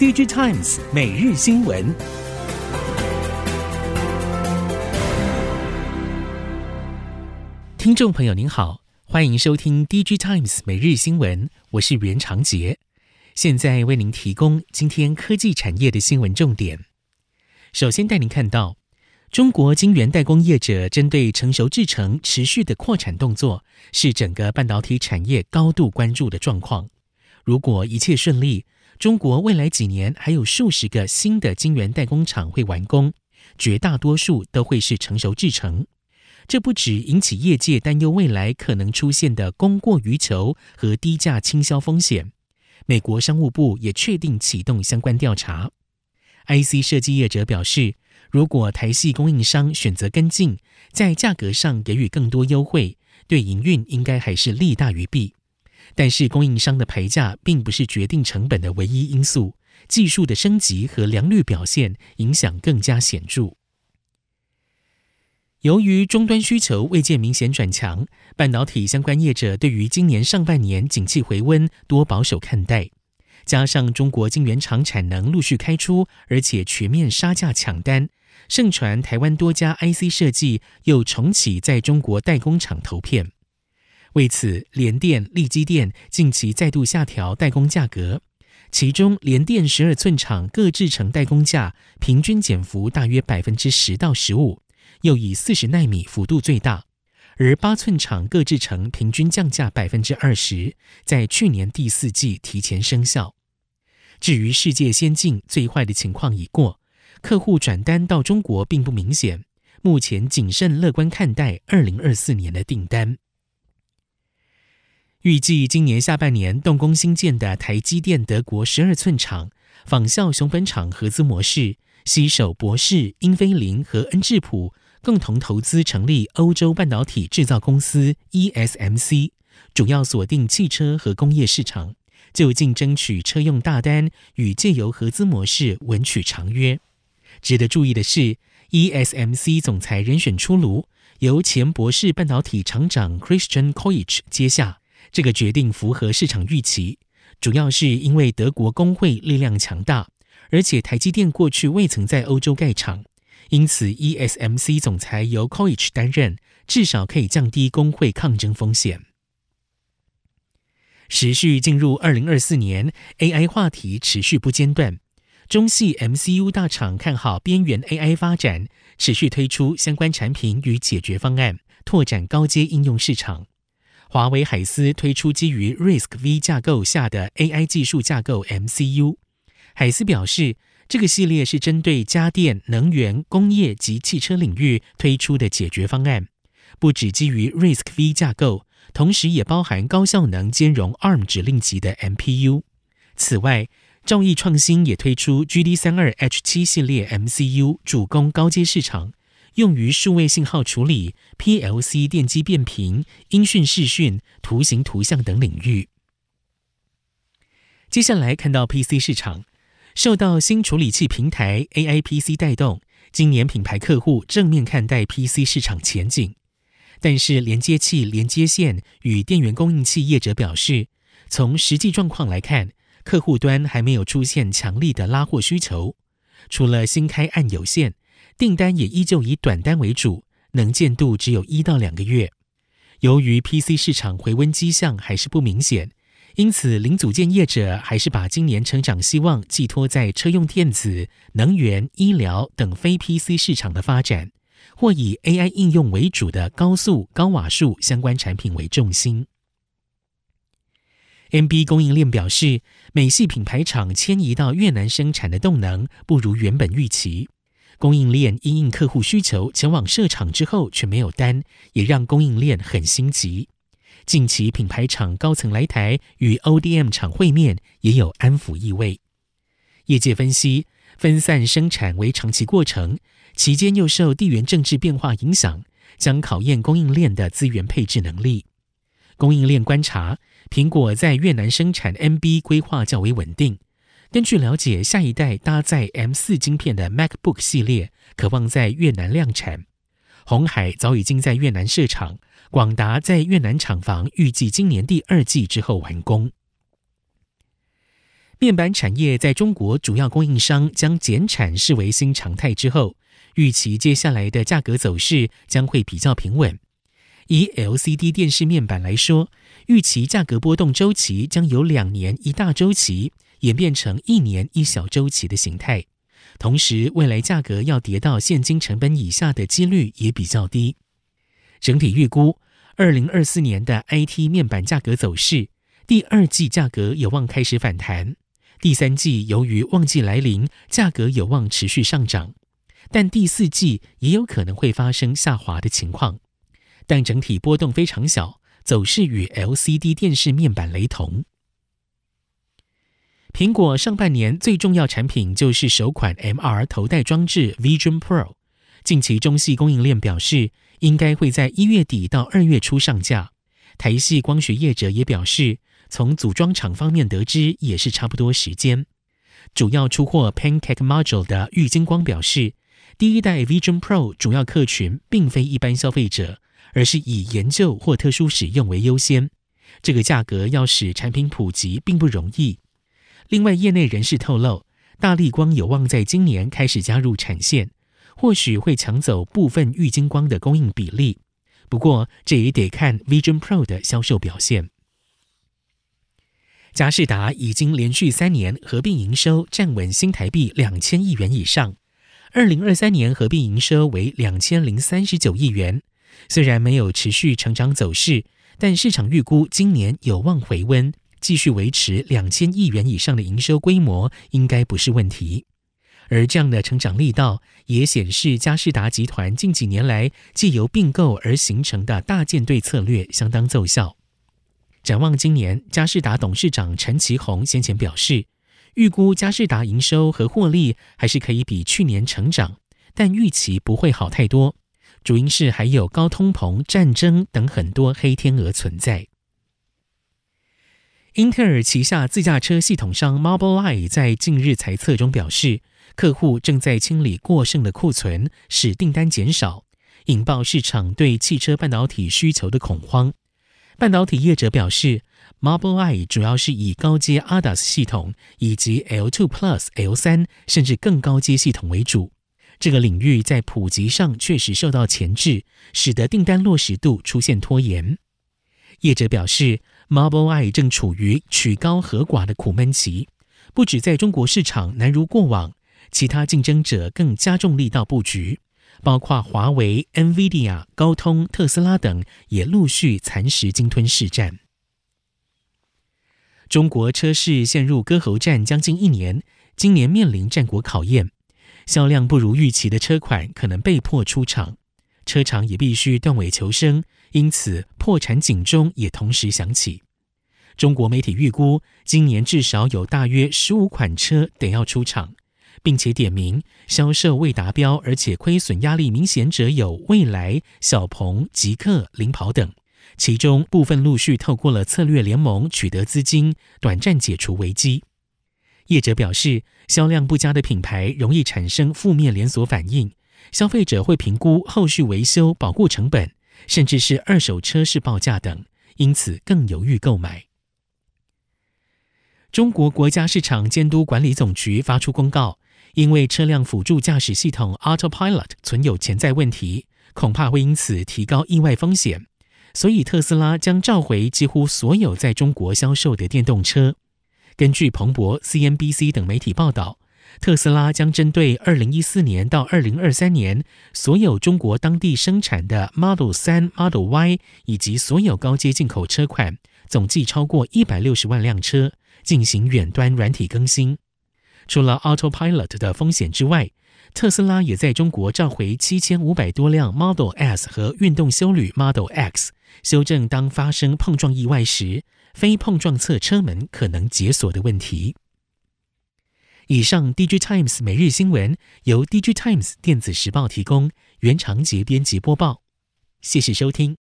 DG Times 每日新闻，听众朋友您好，欢迎收听 DG Times 每日新闻，我是袁长杰，现在为您提供今天科技产业的新闻重点。首先带您看到。中国晶圆代工业者针对成熟制程持续的扩产动作，是整个半导体产业高度关注的状况。如果一切顺利，中国未来几年还有数十个新的晶圆代工厂会完工，绝大多数都会是成熟制程。这不只引起业界担忧未来可能出现的供过于求和低价倾销风险，美国商务部也确定启动相关调查。IC 设计业者表示，如果台系供应商选择跟进，在价格上给予更多优惠，对营运应该还是利大于弊。但是供应商的牌价并不是决定成本的唯一因素，技术的升级和良率表现影响更加显著。由于终端需求未见明显转强，半导体相关业者对于今年上半年景气回温多保守看待。加上中国晶圆厂产能陆续开出，而且全面杀价抢单。盛传台湾多家 IC 设计又重启在中国代工厂投片，为此联电、力积电近期再度下调代工价格，其中联电十二寸厂各制成代工价平均减幅大约百分之十到十五，又以四十奈米幅度最大，而八寸厂各制成平均降价百分之二十，在去年第四季提前生效。至于世界先进，最坏的情况已过。客户转单到中国并不明显，目前谨慎乐观看待二零二四年的订单。预计今年下半年动工兴建的台积电德国十二寸厂，仿效熊本厂合资模式，携手博世、英飞凌和恩智浦共同投资成立欧洲半导体制造公司 ESMC，主要锁定汽车和工业市场，就近争取车用大单，与借由合资模式稳取长约。值得注意的是，ESMC 总裁人选出炉，由前博世半导体厂长 Christian Koich 接下。这个决定符合市场预期，主要是因为德国工会力量强大，而且台积电过去未曾在欧洲盖厂，因此 ESMC 总裁由 Koich 担任，至少可以降低工会抗争风险。时序进入二零二四年，AI 话题持续不间断。中系 MCU 大厂看好边缘 AI 发展，持续推出相关产品与解决方案，拓展高阶应用市场。华为海思推出基于 RISC-V 架构下的 AI 技术架构 MCU。海思表示，这个系列是针对家电、能源、工业及汽车领域推出的解决方案，不只基于 RISC-V 架构，同时也包含高效能兼容 ARM 指令集的 MPU。此外，兆易创新也推出 GD 三二 H 七系列 MCU，主攻高阶市场，用于数位信号处理、PLC 电机变频、音讯视讯、图形图像等领域。接下来看到 PC 市场，受到新处理器平台 AI PC 带动，今年品牌客户正面看待 PC 市场前景，但是连接器、连接线与电源供应器业者表示，从实际状况来看。客户端还没有出现强力的拉货需求，除了新开案有限，订单也依旧以短单为主，能见度只有一到两个月。由于 PC 市场回温迹象还是不明显，因此零组件业者还是把今年成长希望寄托在车用电子、能源、医疗等非 PC 市场的发展，或以 AI 应用为主的高速、高瓦数相关产品为重心。NB 供应链表示，美系品牌厂迁移到越南生产的动能不如原本预期。供应链因应客户需求前往设厂之后却没有单，也让供应链很心急。近期品牌厂高层来台与 ODM 厂会面，也有安抚意味。业界分析，分散生产为长期过程，期间又受地缘政治变化影响，将考验供应链的资源配置能力。供应链观察。苹果在越南生产 NB 规划较为稳定。根据了解，下一代搭载 M4 晶片的 MacBook 系列可望在越南量产。红海早已经在越南设厂，广达在越南厂房预计今年第二季之后完工。面板产业在中国主要供应商将减产视为新常态之后，预期接下来的价格走势将会比较平稳。以 LCD 电视面板来说，预期价格波动周期将有两年一大周期演变成一年一小周期的形态。同时，未来价格要跌到现金成本以下的几率也比较低。整体预估，二零二四年的 IT 面板价格走势，第二季价格有望开始反弹，第三季由于旺季来临，价格有望持续上涨，但第四季也有可能会发生下滑的情况。但整体波动非常小，走势与 LCD 电视面板雷同。苹果上半年最重要产品就是首款 MR 头戴装置 Vision Pro，近期中系供应链表示，应该会在一月底到二月初上架。台系光学业者也表示，从组装厂方面得知，也是差不多时间。主要出货 Pancake Module 的玉晶光表示，第一代 Vision Pro 主要客群并非一般消费者。而是以研究或特殊使用为优先，这个价格要使产品普及并不容易。另外，业内人士透露，大立光有望在今年开始加入产线，或许会抢走部分玉晶光的供应比例。不过，这也得看 Vision Pro 的销售表现。佳士达已经连续三年合并营收站稳新台币两千亿元以上，二零二三年合并营收为两千零三十九亿元。虽然没有持续成长走势，但市场预估今年有望回温，继续维持两千亿元以上的营收规模，应该不是问题。而这样的成长力道，也显示佳世达集团近几年来借由并购而形成的大舰队策略相当奏效。展望今年，佳世达董事长陈其宏先前表示，预估佳世达营收和获利还是可以比去年成长，但预期不会好太多。主因是还有高通膨、战争等很多黑天鹅存在。英特尔旗下自驾车系统商 Mobileye 在近日财测中表示，客户正在清理过剩的库存，使订单减少，引爆市场对汽车半导体需求的恐慌。半导体业者表示，Mobileye 主要是以高阶 ADAS 系统以及 L2 Plus、L3 甚至更高阶系统为主。这个领域在普及上确实受到钳制，使得订单落实度出现拖延。业者表示，Mobileye 正处于曲高和寡的苦闷期，不止在中国市场难如过往，其他竞争者更加重力道布局，包括华为、NVIDIA、高通、特斯拉等也陆续蚕食鲸吞市占。中国车市陷入割喉战将近一年，今年面临战国考验。销量不如预期的车款可能被迫出厂，车厂也必须断尾求生，因此破产警钟也同时响起。中国媒体预估，今年至少有大约十五款车得要出厂，并且点名销售未达标而且亏损压力明显者有蔚来、小鹏、极氪、领跑等，其中部分陆续透过了策略联盟取得资金，短暂解除危机。业者表示，销量不佳的品牌容易产生负面连锁反应，消费者会评估后续维修保固成本，甚至是二手车市报价等，因此更犹豫购买。中国国家市场监督管理总局发出公告，因为车辆辅助驾驶系统 Autopilot 存有潜在问题，恐怕会因此提高意外风险，所以特斯拉将召回几乎所有在中国销售的电动车。根据彭博、CNBC 等媒体报道，特斯拉将针对二零一四年到二零二三年所有中国当地生产的 Model 3、Model Y 以及所有高阶进口车款，总计超过一百六十万辆车进行远端软体更新。除了 Autopilot 的风险之外，特斯拉也在中国召回七千五百多辆 Model S 和运动休旅 Model X，修正当发生碰撞意外时，非碰撞侧车门可能解锁的问题。以上，DigiTimes 每日新闻由 DigiTimes 电子时报提供，原长节编辑播报。谢谢收听。